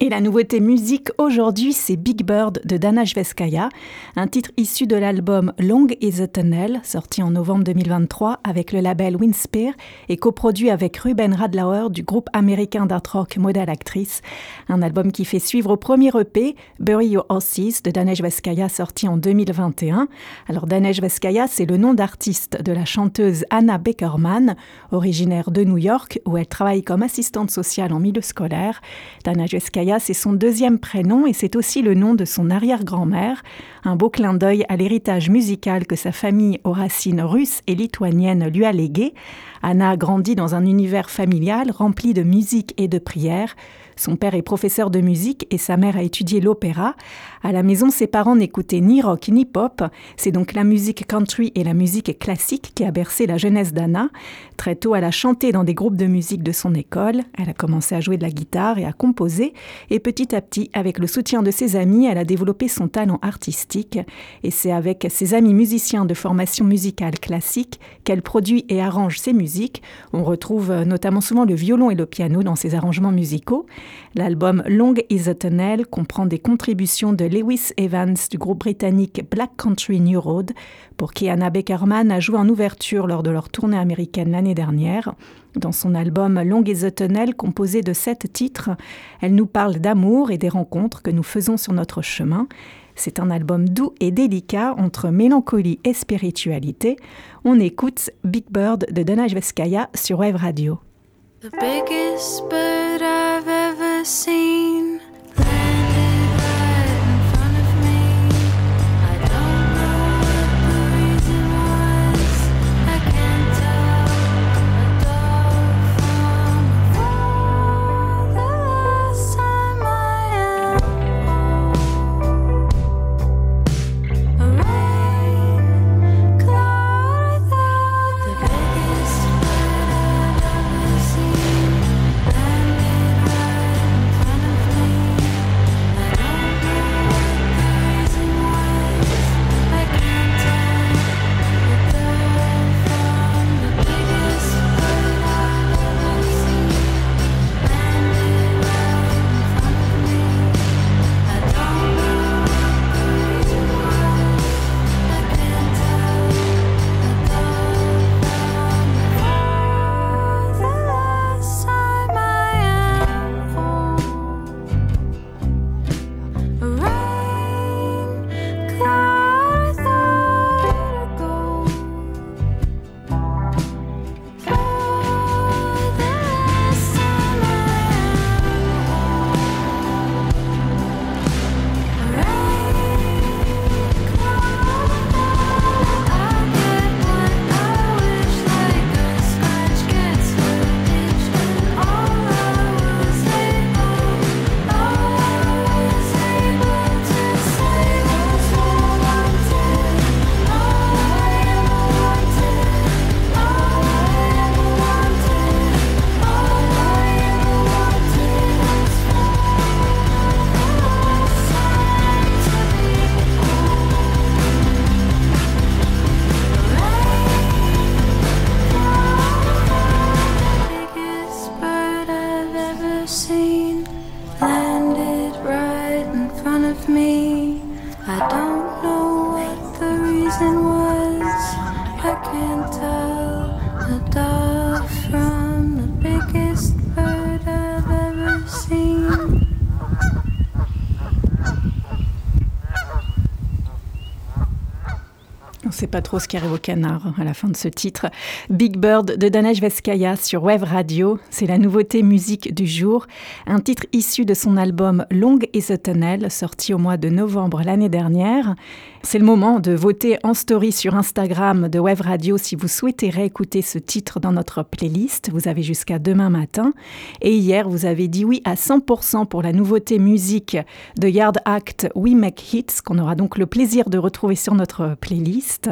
Et la nouveauté musique aujourd'hui, c'est Big Bird de Dana Jveskaja, un titre issu de l'album Long is a Tunnel, sorti en novembre 2023 avec le label Winspear et coproduit avec Ruben Radlauer du groupe américain d'art rock Model Actrice. Un album qui fait suivre au premier EP, Bury Your Horses de Dana Jveskaja, sorti en 2021. Alors Dana Jveskaja, c'est le nom d'artiste de la chanteuse Anna Beckerman, originaire de New York, où elle travaille comme assistante sociale en milieu scolaire. C'est son deuxième prénom et c'est aussi le nom de son arrière-grand-mère, un beau clin d'œil à l'héritage musical que sa famille aux racines russes et lituaniennes lui a légué. Anna a grandi dans un univers familial rempli de musique et de prières. Son père est professeur de musique et sa mère a étudié l'opéra. À la maison, ses parents n'écoutaient ni rock ni pop. C'est donc la musique country et la musique classique qui a bercé la jeunesse d'Anna. Très tôt, elle a chanté dans des groupes de musique de son école. Elle a commencé à jouer de la guitare et à composer. Et petit à petit, avec le soutien de ses amis, elle a développé son talent artistique. Et c'est avec ses amis musiciens de formation musicale classique qu'elle produit et arrange ses musiques. On retrouve notamment souvent le violon et le piano dans ses arrangements musicaux. L'album Long is a Tunnel comprend des contributions de Lewis Evans du groupe britannique Black Country New Road, pour qui Anna Beckerman a joué en ouverture lors de leur tournée américaine l'année dernière. Dans son album Long is a Tunnel, composé de sept titres, elle nous parle d'amour et des rencontres que nous faisons sur notre chemin. C'est un album doux et délicat entre mélancolie et spiritualité. On écoute Big Bird de Dana Jveskaja sur Wave Radio. reason was I can't tell the dove from the biggest bird I've ever seen. Pas trop ce qui arrive au canard à la fin de ce titre. Big Bird de Danesh Veskaya sur Wave Radio, c'est la nouveauté musique du jour. Un titre issu de son album Long is a Tunnel, sorti au mois de novembre l'année dernière. C'est le moment de voter en story sur Instagram de Wave Radio si vous souhaitez réécouter ce titre dans notre playlist. Vous avez jusqu'à demain matin. Et hier, vous avez dit oui à 100% pour la nouveauté musique de Yard Act We Make Hits, qu'on aura donc le plaisir de retrouver sur notre playlist.